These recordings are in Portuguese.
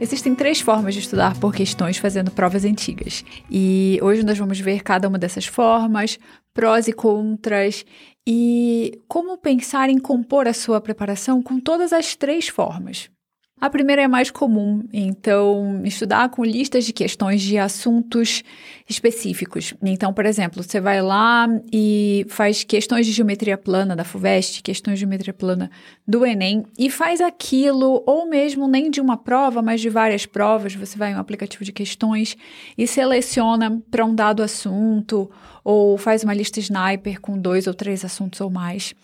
Existem três formas de estudar por questões fazendo provas antigas. E hoje nós vamos ver cada uma dessas formas, prós e contras, e como pensar em compor a sua preparação com todas as três formas. A primeira é mais comum, então, estudar com listas de questões de assuntos específicos. Então, por exemplo, você vai lá e faz questões de geometria plana da FUVEST, questões de geometria plana do Enem, e faz aquilo, ou mesmo nem de uma prova, mas de várias provas. Você vai em um aplicativo de questões e seleciona para um dado assunto, ou faz uma lista sniper com dois ou três assuntos ou mais.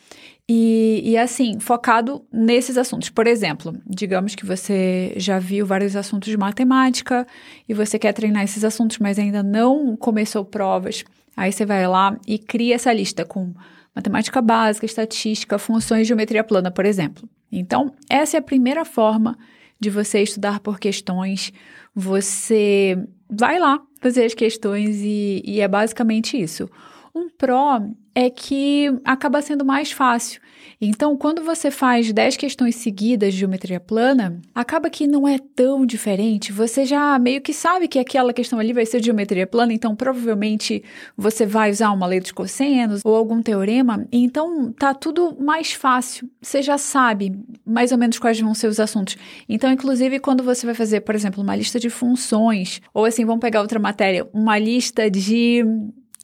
E, e, assim, focado nesses assuntos. Por exemplo, digamos que você já viu vários assuntos de matemática e você quer treinar esses assuntos, mas ainda não começou provas. Aí você vai lá e cria essa lista com matemática básica, estatística, funções geometria plana, por exemplo. Então, essa é a primeira forma de você estudar por questões. Você vai lá fazer as questões e, e é basicamente isso. Um pró é que acaba sendo mais fácil. Então, quando você faz 10 questões seguidas de geometria plana, acaba que não é tão diferente. Você já meio que sabe que aquela questão ali vai ser de geometria plana, então provavelmente você vai usar uma lei dos cossenos ou algum teorema, então tá tudo mais fácil. Você já sabe mais ou menos quais vão ser os assuntos. Então, inclusive, quando você vai fazer, por exemplo, uma lista de funções, ou assim, vamos pegar outra matéria, uma lista de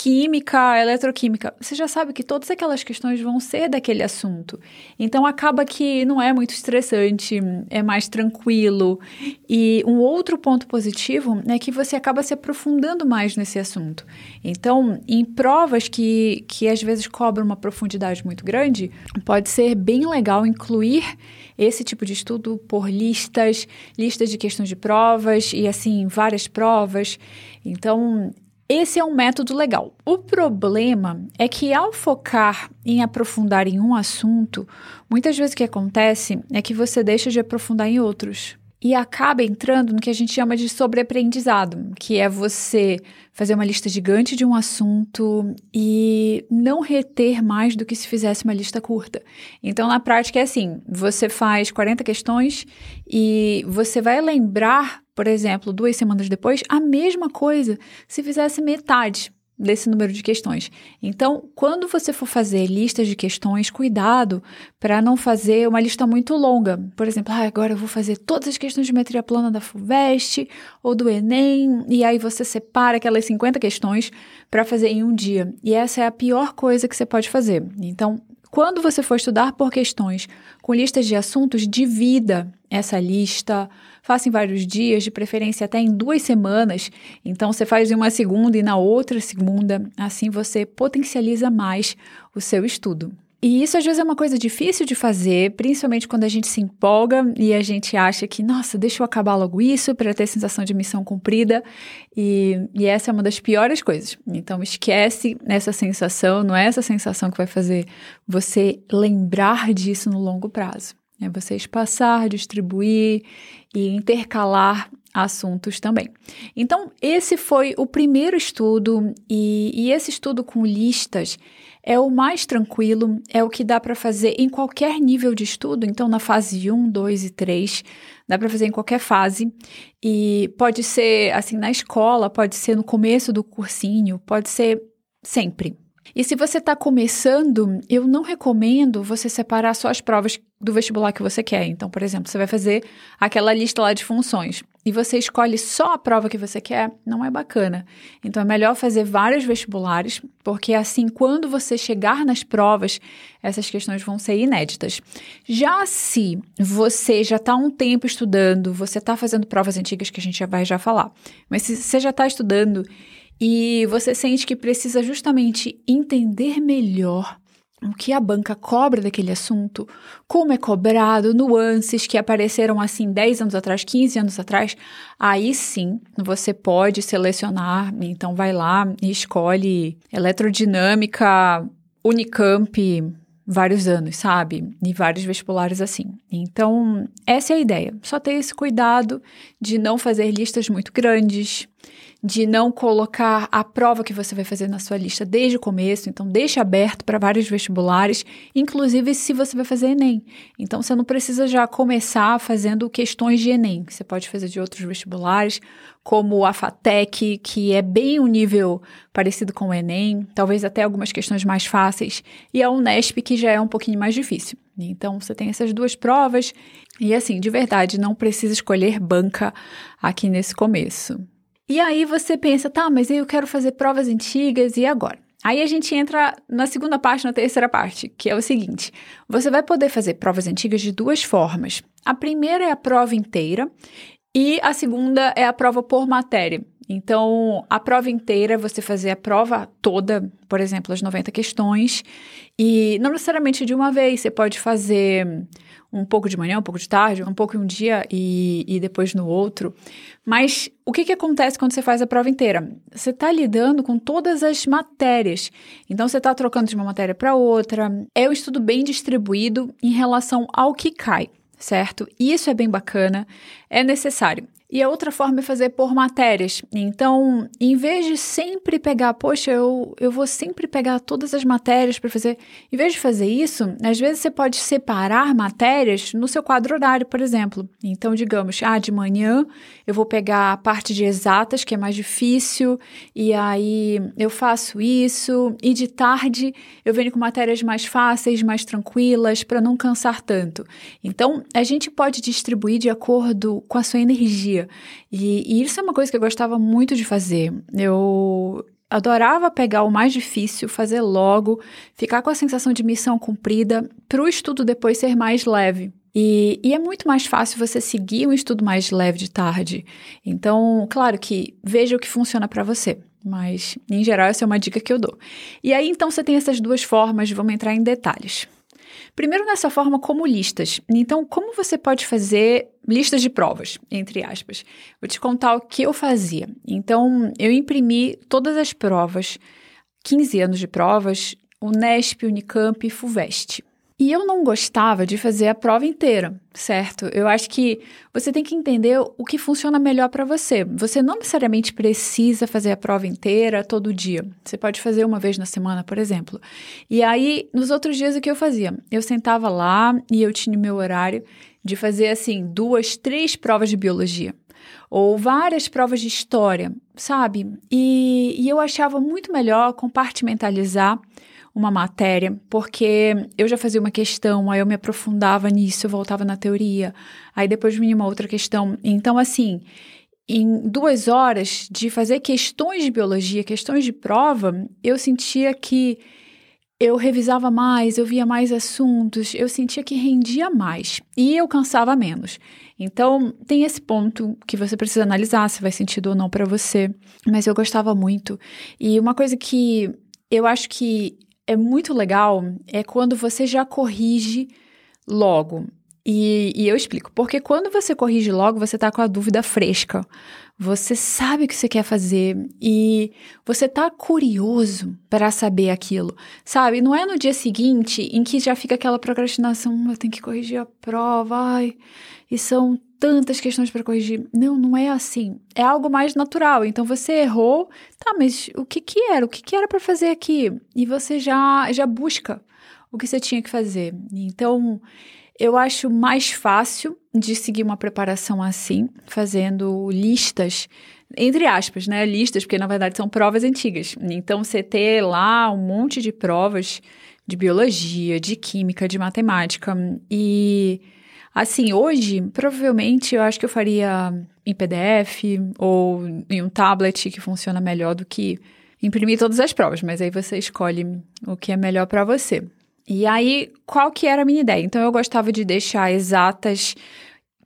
química, eletroquímica, você já sabe que todas aquelas questões vão ser daquele assunto. Então acaba que não é muito estressante, é mais tranquilo. E um outro ponto positivo é que você acaba se aprofundando mais nesse assunto. Então, em provas que, que às vezes cobram uma profundidade muito grande, pode ser bem legal incluir esse tipo de estudo por listas, listas de questões de provas e assim várias provas. Então, esse é um método legal. O problema é que, ao focar em aprofundar em um assunto, muitas vezes o que acontece é que você deixa de aprofundar em outros e acaba entrando no que a gente chama de sobreaprendizado, que é você fazer uma lista gigante de um assunto e não reter mais do que se fizesse uma lista curta. Então, na prática, é assim: você faz 40 questões e você vai lembrar, por exemplo, duas semanas depois, a mesma coisa se fizesse metade desse número de questões. Então, quando você for fazer listas de questões, cuidado para não fazer uma lista muito longa. Por exemplo, ah, agora eu vou fazer todas as questões de geometria plana da FUVEST ou do Enem, e aí você separa aquelas 50 questões para fazer em um dia. E essa é a pior coisa que você pode fazer. Então, quando você for estudar por questões com listas de assuntos, divida essa lista, faça em vários dias, de preferência até em duas semanas. Então, você faz em uma segunda e na outra segunda. Assim, você potencializa mais o seu estudo. E isso às vezes é uma coisa difícil de fazer, principalmente quando a gente se empolga e a gente acha que, nossa, deixa eu acabar logo isso para ter sensação de missão cumprida. E, e, essa é uma das piores coisas. Então esquece essa sensação, não é essa sensação que vai fazer você lembrar disso no longo prazo. É você espaçar, distribuir e intercalar assuntos também. Então, esse foi o primeiro estudo, e, e esse estudo com listas é o mais tranquilo, é o que dá para fazer em qualquer nível de estudo, então na fase 1, 2 e 3, dá para fazer em qualquer fase. E pode ser assim na escola, pode ser no começo do cursinho, pode ser sempre. E se você está começando, eu não recomendo você separar só as provas do vestibular que você quer. Então, por exemplo, você vai fazer aquela lista lá de funções e você escolhe só a prova que você quer, não é bacana. Então, é melhor fazer vários vestibulares, porque assim, quando você chegar nas provas, essas questões vão ser inéditas. Já se você já está um tempo estudando, você está fazendo provas antigas que a gente já vai já falar, mas se você já está estudando e você sente que precisa justamente entender melhor o que a banca cobra daquele assunto, como é cobrado, nuances que apareceram assim 10 anos atrás, 15 anos atrás, aí sim você pode selecionar. Então vai lá e escolhe eletrodinâmica, Unicamp, vários anos, sabe? E vários vestibulares assim. Então, essa é a ideia. Só ter esse cuidado de não fazer listas muito grandes, de não colocar a prova que você vai fazer na sua lista desde o começo, então deixe aberto para vários vestibulares, inclusive se você vai fazer ENEM. Então você não precisa já começar fazendo questões de ENEM, você pode fazer de outros vestibulares, como a FATEC, que é bem um nível parecido com o ENEM, talvez até algumas questões mais fáceis, e a Unesp, que já é um pouquinho mais difícil. Então você tem essas duas provas, e assim, de verdade, não precisa escolher banca aqui nesse começo. E aí você pensa, tá, mas eu quero fazer provas antigas e agora? Aí a gente entra na segunda parte, na terceira parte, que é o seguinte: você vai poder fazer provas antigas de duas formas. A primeira é a prova inteira e a segunda é a prova por matéria. Então, a prova inteira, você fazer a prova toda, por exemplo, as 90 questões, e não necessariamente de uma vez, você pode fazer um pouco de manhã, um pouco de tarde, um pouco em um dia e, e depois no outro. Mas o que, que acontece quando você faz a prova inteira? Você está lidando com todas as matérias. Então, você está trocando de uma matéria para outra. É um estudo bem distribuído em relação ao que cai, certo? Isso é bem bacana, é necessário. E a outra forma é fazer por matérias. Então, em vez de sempre pegar, poxa, eu, eu vou sempre pegar todas as matérias para fazer. Em vez de fazer isso, às vezes você pode separar matérias no seu quadro horário, por exemplo. Então, digamos, ah, de manhã eu vou pegar a parte de exatas, que é mais difícil, e aí eu faço isso. E de tarde eu venho com matérias mais fáceis, mais tranquilas, para não cansar tanto. Então, a gente pode distribuir de acordo com a sua energia. E, e isso é uma coisa que eu gostava muito de fazer. Eu adorava pegar o mais difícil, fazer logo, ficar com a sensação de missão cumprida, para o estudo depois ser mais leve. E, e, é muito mais fácil você seguir um estudo mais leve de tarde. Então, claro que veja o que funciona para você. Mas, em geral, essa é uma dica que eu dou. E aí, então, você tem essas duas formas, vamos entrar em detalhes. Primeiro, nessa forma como listas. Então, como você pode fazer listas de provas, entre aspas? Vou te contar o que eu fazia. Então, eu imprimi todas as provas, 15 anos de provas, Unesp, Unicamp e FUVEST. E eu não gostava de fazer a prova inteira, certo? Eu acho que você tem que entender o que funciona melhor para você. Você não necessariamente precisa fazer a prova inteira todo dia. Você pode fazer uma vez na semana, por exemplo. E aí, nos outros dias, o que eu fazia? Eu sentava lá e eu tinha meu horário de fazer, assim, duas, três provas de biologia ou várias provas de história, sabe? E, e eu achava muito melhor compartimentalizar uma matéria, porque eu já fazia uma questão, aí eu me aprofundava nisso, eu voltava na teoria, aí depois vinha uma outra questão. Então, assim, em duas horas de fazer questões de biologia, questões de prova, eu sentia que eu revisava mais, eu via mais assuntos, eu sentia que rendia mais e eu cansava menos. Então, tem esse ponto que você precisa analisar se faz sentido ou não para você, mas eu gostava muito. E uma coisa que eu acho que é muito legal é quando você já corrige logo. E, e, eu explico. Porque quando você corrige logo, você tá com a dúvida fresca. Você sabe o que você quer fazer e você tá curioso para saber aquilo. Sabe? Não é no dia seguinte em que já fica aquela procrastinação, hum, eu tenho que corrigir a prova, ai, e são tantas questões para corrigir. Não, não é assim. É algo mais natural. Então você errou, tá, mas o que que era? O que que era para fazer aqui? E você já já busca o que você tinha que fazer. Então, eu acho mais fácil de seguir uma preparação assim, fazendo listas entre aspas, né, listas, porque na verdade são provas antigas. Então, você ter lá um monte de provas de biologia, de química, de matemática e Assim, hoje, provavelmente eu acho que eu faria em PDF ou em um tablet que funciona melhor do que imprimir todas as provas, mas aí você escolhe o que é melhor para você. E aí, qual que era a minha ideia? Então, eu gostava de deixar exatas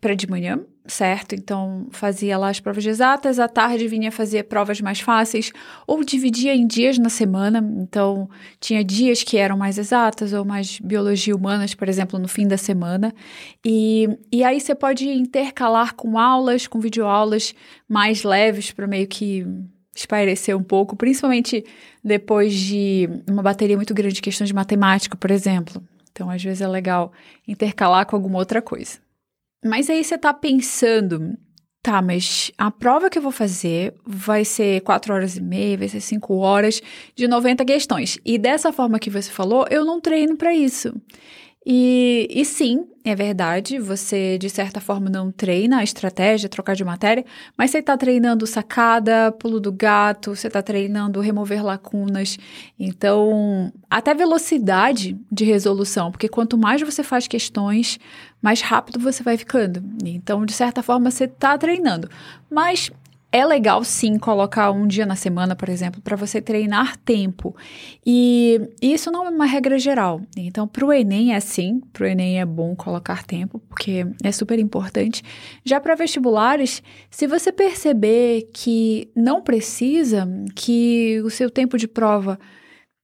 para de manhã, certo? Então, fazia lá as provas de exatas, à tarde vinha fazer provas mais fáceis, ou dividia em dias na semana. Então, tinha dias que eram mais exatas ou mais biologia humanas, por exemplo, no fim da semana. E, e aí você pode intercalar com aulas, com videoaulas mais leves para meio que espairecer um pouco, principalmente depois de uma bateria muito grande de questões de matemática, por exemplo. Então, às vezes é legal intercalar com alguma outra coisa. Mas aí você está pensando, tá, mas a prova que eu vou fazer vai ser 4 horas e meia, vai ser 5 horas de 90 questões. E dessa forma que você falou, eu não treino para isso. E, e sim, é verdade, você de certa forma não treina a estratégia, trocar de matéria, mas você está treinando sacada, pulo do gato, você está treinando remover lacunas. Então, até velocidade de resolução, porque quanto mais você faz questões, mais rápido você vai ficando. Então, de certa forma, você está treinando. Mas é legal sim colocar um dia na semana, por exemplo, para você treinar tempo. E isso não é uma regra geral. Então, para o Enem é assim, para o Enem é bom colocar tempo, porque é super importante. Já para vestibulares, se você perceber que não precisa, que o seu tempo de prova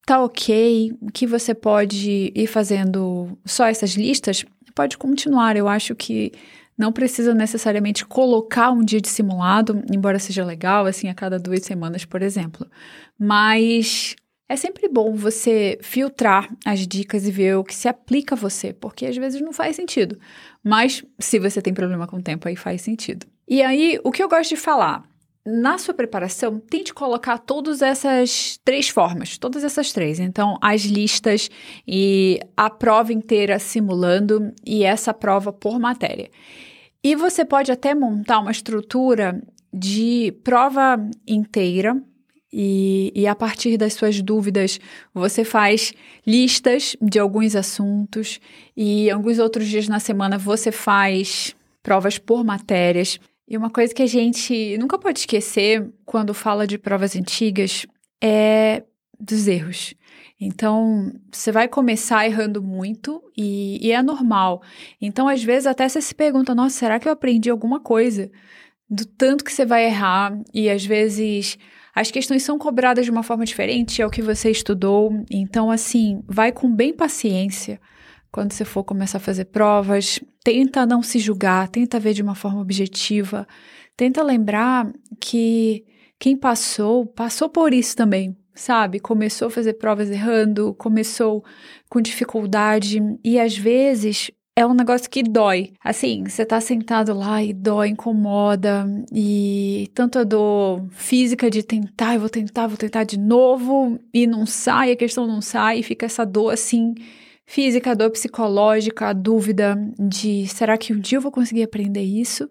tá ok, que você pode ir fazendo só essas listas, pode continuar. Eu acho que não precisa necessariamente colocar um dia de simulado, embora seja legal, assim, a cada duas semanas, por exemplo. Mas é sempre bom você filtrar as dicas e ver o que se aplica a você, porque às vezes não faz sentido. Mas se você tem problema com o tempo, aí faz sentido. E aí, o que eu gosto de falar? Na sua preparação, tente colocar todas essas três formas, todas essas três. Então, as listas e a prova inteira simulando e essa prova por matéria. E você pode até montar uma estrutura de prova inteira e, e, a partir das suas dúvidas, você faz listas de alguns assuntos e alguns outros dias na semana você faz provas por matérias. E uma coisa que a gente nunca pode esquecer quando fala de provas antigas é dos erros. Então, você vai começar errando muito e, e, é normal. Então, às vezes, até você se pergunta: nossa, será que eu aprendi alguma coisa? Do tanto que você vai errar. E às vezes as questões são cobradas de uma forma diferente, é o que você estudou. Então, assim, vai com bem paciência quando você for começar a fazer provas. Tenta não se julgar, tenta ver de uma forma objetiva. Tenta lembrar que quem passou, passou por isso também sabe? Começou a fazer provas errando, começou com dificuldade e às vezes é um negócio que dói. Assim, você tá sentado lá e dói, incomoda, e tanto a dor física de tentar, eu vou tentar, vou tentar de novo, e não sai, a questão não sai, e fica essa dor assim, física, dor psicológica, a dúvida de será que um dia eu vou conseguir aprender isso?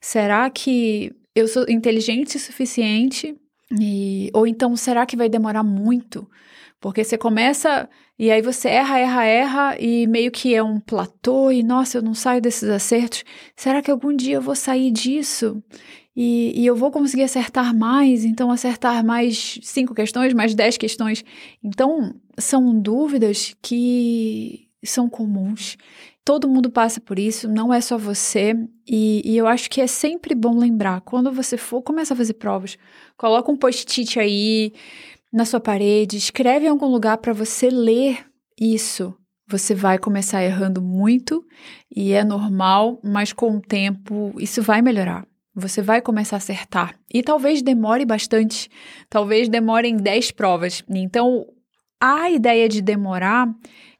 Será que eu sou inteligente o suficiente e, ou então, será que vai demorar muito? Porque você começa e aí você erra, erra, erra e meio que é um platô e nossa, eu não saio desses acertos. Será que algum dia eu vou sair disso? E, e eu vou conseguir acertar mais? Então, acertar mais cinco questões, mais dez questões. Então, são dúvidas que são comuns Todo mundo passa por isso, não é só você. E, e, eu acho que é sempre bom lembrar, quando você for começar a fazer provas, coloca um post-it aí na sua parede, escreve em algum lugar para você ler isso. Você vai começar errando muito e é normal, mas com o tempo isso vai melhorar. Você vai começar a acertar. E talvez demore bastante, talvez demore em 10 provas. Então, a ideia de demorar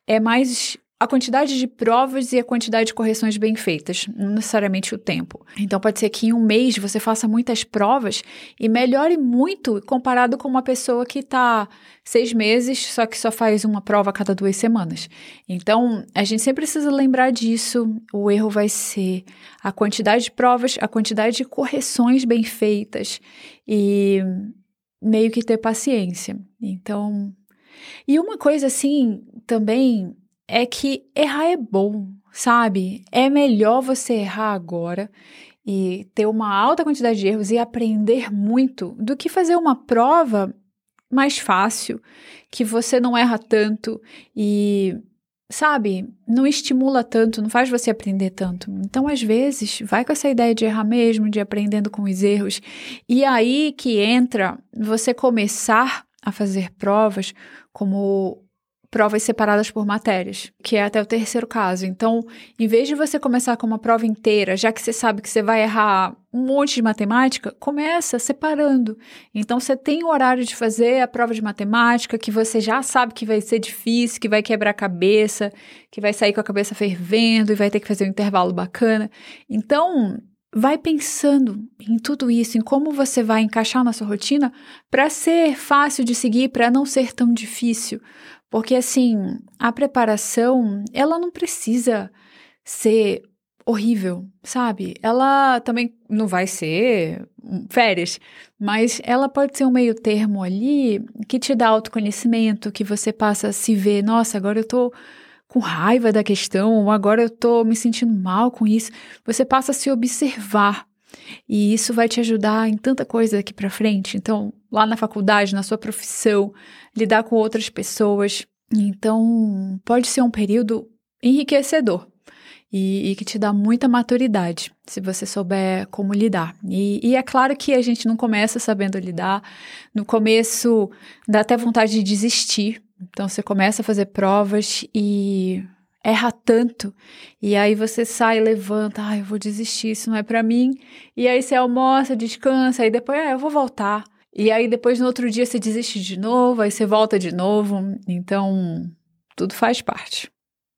é mais a quantidade de provas e a quantidade de correções bem feitas, não necessariamente o tempo. Então pode ser que em um mês você faça muitas provas e melhore muito comparado com uma pessoa que está seis meses, só que só faz uma prova a cada duas semanas. Então a gente sempre precisa lembrar disso. O erro vai ser a quantidade de provas, a quantidade de correções bem feitas e meio que ter paciência. Então. E uma coisa assim também é que errar é bom, sabe? É melhor você errar agora e ter uma alta quantidade de erros e aprender muito do que fazer uma prova mais fácil, que você não erra tanto e, sabe, não estimula tanto, não faz você aprender tanto. Então, às vezes, vai com essa ideia de errar mesmo, de aprendendo com os erros. E aí que entra você começar a fazer provas como provas separadas por matérias, que é até o terceiro caso. Então, em vez de você começar com uma prova inteira, já que você sabe que você vai errar um monte de matemática, começa separando. Então, você tem o horário de fazer a prova de matemática, que você já sabe que vai ser difícil, que vai quebrar a cabeça, que vai sair com a cabeça fervendo e vai ter que fazer um intervalo bacana. Então, vai pensando em tudo isso, em como você vai encaixar na sua rotina para ser fácil de seguir, para não ser tão difícil. Porque assim, a preparação, ela não precisa ser horrível, sabe? Ela também não vai ser férias, mas ela pode ser um meio termo ali que te dá autoconhecimento, que você passa a se ver, nossa, agora eu tô com raiva da questão, agora eu tô me sentindo mal com isso. Você passa a se observar. E isso vai te ajudar em tanta coisa daqui para frente. Então, lá na faculdade, na sua profissão, lidar com outras pessoas. Então, pode ser um período enriquecedor e, e, que te dá muita maturidade, se você souber como lidar. E, e, é claro que a gente não começa sabendo lidar, no começo dá até vontade de desistir, então você começa a fazer provas e erra tanto, e aí você sai, levanta, ah, eu vou desistir, isso não é para mim, e aí você almoça, descansa, e depois, ah, eu vou voltar. E aí depois no outro dia você desiste de novo, aí você volta de novo, então tudo faz parte.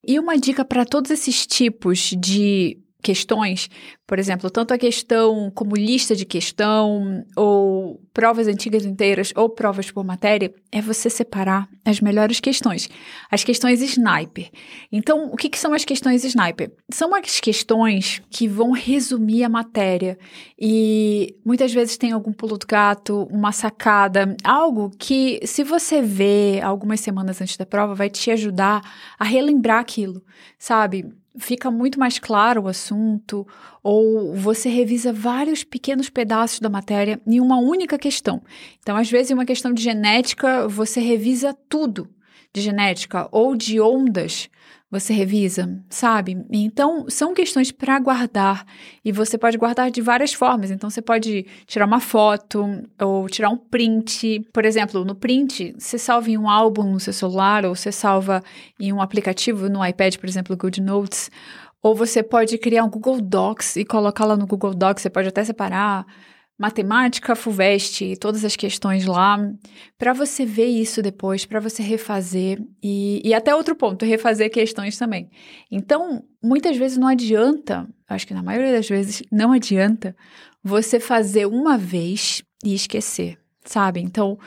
E uma dica para todos esses tipos de questões, por exemplo, tanto a questão como lista de questão, ou provas antigas inteiras, ou provas por matéria, é você separar as melhores questões. As questões sniper. Então, o que, que são as questões sniper? São as questões que vão resumir a matéria e muitas vezes tem algum pulo do gato, uma sacada, algo que, se você vê algumas semanas antes da prova, vai te ajudar a relembrar aquilo, sabe? Fica muito mais claro o assunto, ou você revisa vários pequenos pedaços da matéria em uma única questão. Então, às vezes, em uma questão de genética, você revisa tudo de genética ou de ondas você revisa, sabe? Então, são questões para guardar e você pode guardar de várias formas. Então, você pode tirar uma foto ou tirar um print. Por exemplo, no print, você salva em um álbum no seu celular ou você salva em um aplicativo no iPad, por exemplo, Good Notes. Ou você pode criar um Google Docs e colocar lá no Google Docs. Você pode até separar matemática, FUVEST, todas as questões lá, para você ver isso depois, para você refazer e, e até outro ponto, refazer questões também. Então, muitas vezes não adianta, acho que na maioria das vezes não adianta você fazer uma vez e esquecer, sabe? Então,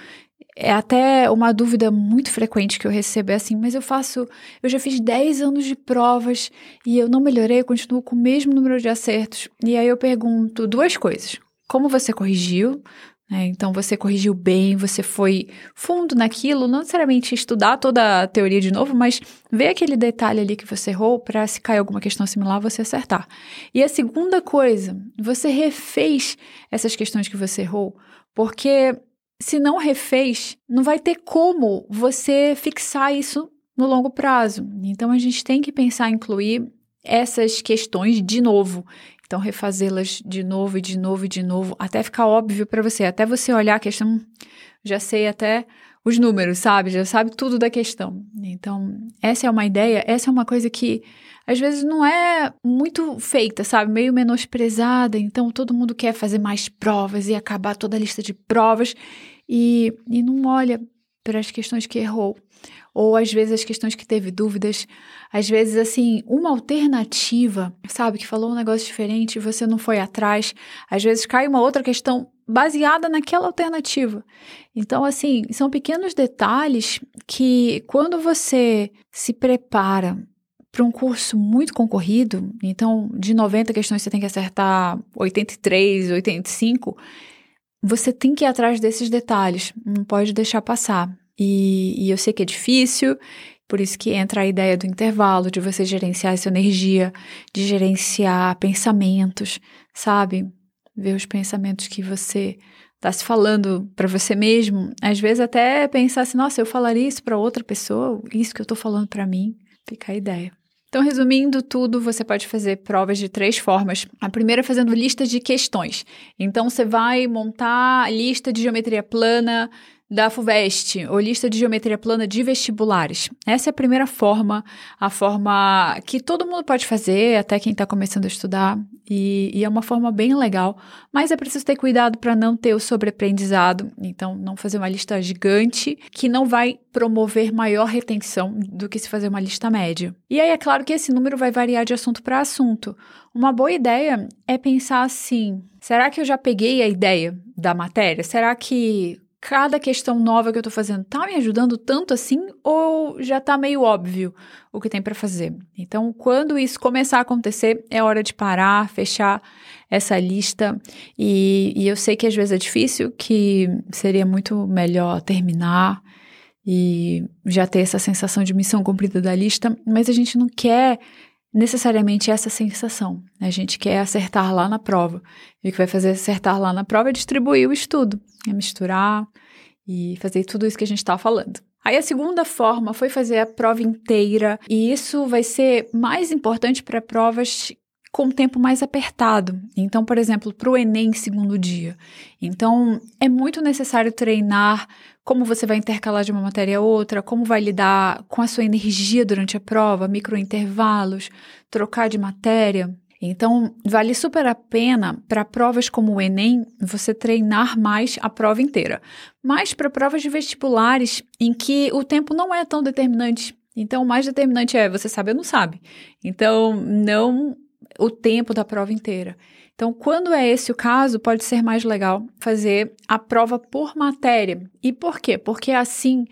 é até uma dúvida muito frequente que eu recebo, é assim, mas eu faço, eu já fiz 10 anos de provas e eu não melhorei, eu continuo com o mesmo número de acertos. E aí eu pergunto duas coisas como você corrigiu, né? Então você corrigiu bem, você foi fundo naquilo, não necessariamente estudar toda a teoria de novo, mas ver aquele detalhe ali que você errou para se cair alguma questão similar você acertar. E a segunda coisa, você refez essas questões que você errou, porque se não refez, não vai ter como você fixar isso no longo prazo. Então a gente tem que pensar em incluir essas questões de novo. Então, refazê-las de novo e de novo e de novo, até ficar óbvio para você, até você olhar a questão, já sei até os números, sabe? Já sabe tudo da questão. Então, essa é uma ideia, essa é uma coisa que às vezes não é muito feita, sabe? Meio menosprezada. Então, todo mundo quer fazer mais provas e acabar toda a lista de provas e, e não olha as questões que errou ou às vezes as questões que teve dúvidas, às vezes assim, uma alternativa, sabe, que falou um negócio diferente você não foi atrás, às vezes cai uma outra questão baseada naquela alternativa. Então, assim, são pequenos detalhes que quando você se prepara para um curso muito concorrido, então de 90 questões você tem que acertar 83, 85, você tem que ir atrás desses detalhes, não pode deixar passar. E, e eu sei que é difícil, por isso que entra a ideia do intervalo, de você gerenciar essa energia, de gerenciar pensamentos, sabe? Ver os pensamentos que você está se falando para você mesmo. Às vezes até pensar assim, nossa, eu falaria isso para outra pessoa, isso que eu estou falando para mim. Fica a ideia. Então, resumindo tudo, você pode fazer provas de três formas. A primeira é fazendo lista de questões. Então, você vai montar a lista de geometria plana da FUVEST, ou lista de geometria plana de vestibulares. Essa é a primeira forma, a forma que todo mundo pode fazer, até quem está começando a estudar, e, e, é uma forma bem legal, mas é preciso ter cuidado para não ter o sobreaprendizado, então não fazer uma lista gigante que não vai promover maior retenção do que se fazer uma lista média. E aí é claro que esse número vai variar de assunto para assunto. Uma boa ideia é pensar assim: será que eu já peguei a ideia da matéria? Será que cada questão nova que eu tô fazendo tá me ajudando tanto assim ou já tá meio óbvio o que tem para fazer? Então, quando isso começar a acontecer, é hora de parar, fechar essa lista. E, e eu sei que às vezes é difícil, que seria muito melhor terminar e já ter essa sensação de missão cumprida da lista, mas a gente não quer necessariamente essa sensação. A gente quer acertar lá na prova. E o que vai fazer acertar lá na prova é distribuir o estudo, é misturar e fazer tudo isso que a gente está falando. Aí a segunda forma foi fazer a prova inteira, e isso vai ser mais importante para provas com tempo mais apertado. Então, por exemplo, para o Enem segundo dia. Então, é muito necessário treinar como você vai intercalar de uma matéria a outra, como vai lidar com a sua energia durante a prova, microintervalos, trocar de matéria. Então, vale super a pena para provas como o Enem você treinar mais a prova inteira. Mas para provas de vestibulares em que o tempo não é tão determinante. Então, o mais determinante é você sabe ou não sabe. Então, não o tempo da prova inteira. Então, quando é esse o caso, pode ser mais legal fazer a prova por matéria. E por quê? Porque assim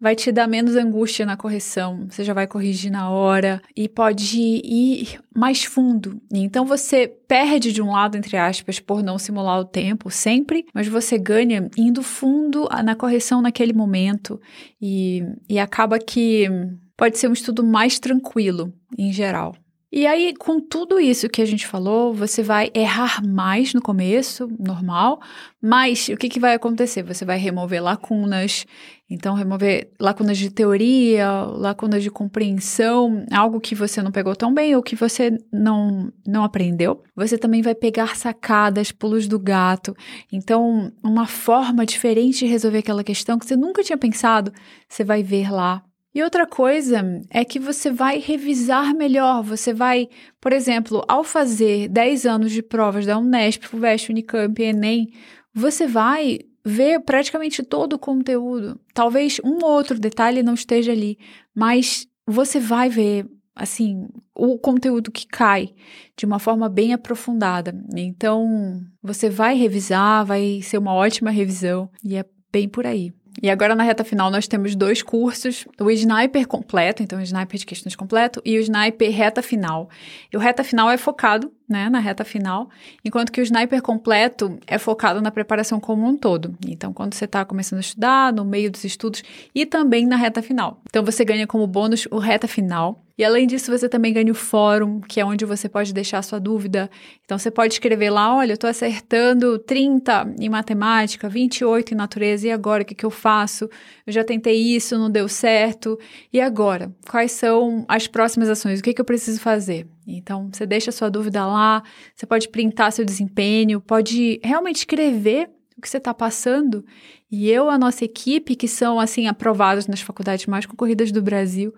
vai te dar menos angústia na correção, você já vai corrigir na hora e pode ir mais fundo. Então você perde de um lado, entre aspas, por não simular o tempo sempre, mas você ganha indo fundo na correção naquele momento e, e acaba que pode ser um estudo mais tranquilo em geral. E aí, com tudo isso que a gente falou, você vai errar mais no começo, normal, mas o que, que vai acontecer? Você vai remover lacunas, então remover lacunas de teoria, lacunas de compreensão, algo que você não pegou tão bem ou que você não, não aprendeu. Você também vai pegar sacadas, pulos do gato. Então, uma forma diferente de resolver aquela questão que você nunca tinha pensado, você vai ver lá e outra coisa é que você vai revisar melhor, você vai, por exemplo, ao fazer 10 anos de provas da Unesp, FUVEST, Unicamp, Enem, você vai ver praticamente todo o conteúdo. Talvez um ou outro detalhe não esteja ali, mas você vai ver assim, o conteúdo que cai de uma forma bem aprofundada. Então, você vai revisar, vai ser uma ótima revisão e é bem por aí. E agora na reta final nós temos dois cursos, o Sniper completo, então o Sniper de questões completo, e o Sniper reta final. E o reta final é focado, né, na reta final, enquanto que o Sniper completo é focado na preparação como um todo. Então, quando você está começando a estudar, no meio dos estudos e também na reta final. Então, você ganha como bônus o reta final, e além disso, você também ganha o fórum, que é onde você pode deixar sua dúvida. Então, você pode escrever lá: olha, eu estou acertando 30 em matemática, 28 em natureza, e agora o que, que eu faço? Eu já tentei isso, não deu certo. E agora? Quais são as próximas ações? O que, que eu preciso fazer? Então, você deixa sua dúvida lá, você pode printar seu desempenho, pode realmente escrever o que você está passando. E eu, a nossa equipe, que são, assim, aprovados nas faculdades mais concorridas do Brasil,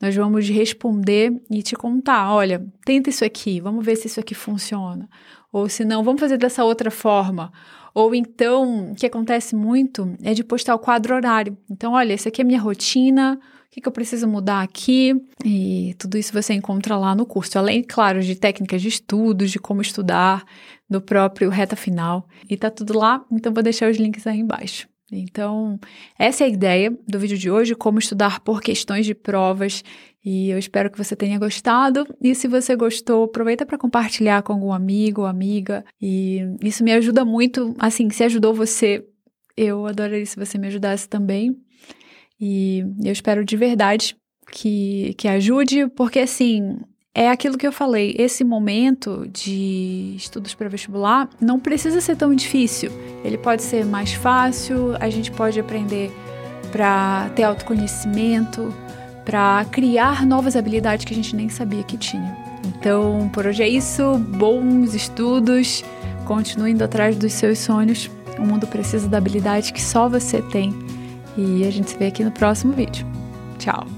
nós vamos responder e te contar: olha, tenta isso aqui, vamos ver se isso aqui funciona. Ou se não, vamos fazer dessa outra forma. Ou então, o que acontece muito é de postar o quadro horário. Então, olha, essa aqui é a minha rotina, o que, que eu preciso mudar aqui? E tudo isso você encontra lá no curso. Além, claro, de técnicas de estudos, de como estudar, do próprio reta final. E tá tudo lá, então vou deixar os links aí embaixo. Então, essa é a ideia do vídeo de hoje, como estudar por questões de provas. E eu espero que você tenha gostado. E se você gostou, aproveita para compartilhar com algum amigo ou amiga. E isso me ajuda muito. Assim, se ajudou você, eu adoraria se você me ajudasse também. E eu espero de verdade que, que ajude, porque assim, é aquilo que eu falei, esse momento de estudos para vestibular não precisa ser tão difícil. Ele pode ser mais fácil, a gente pode aprender para ter autoconhecimento, para criar novas habilidades que a gente nem sabia que tinha. Então, por hoje é isso. Bons estudos. Continue indo atrás dos seus sonhos. O mundo precisa da habilidade que só você tem. E a gente se vê aqui no próximo vídeo. Tchau!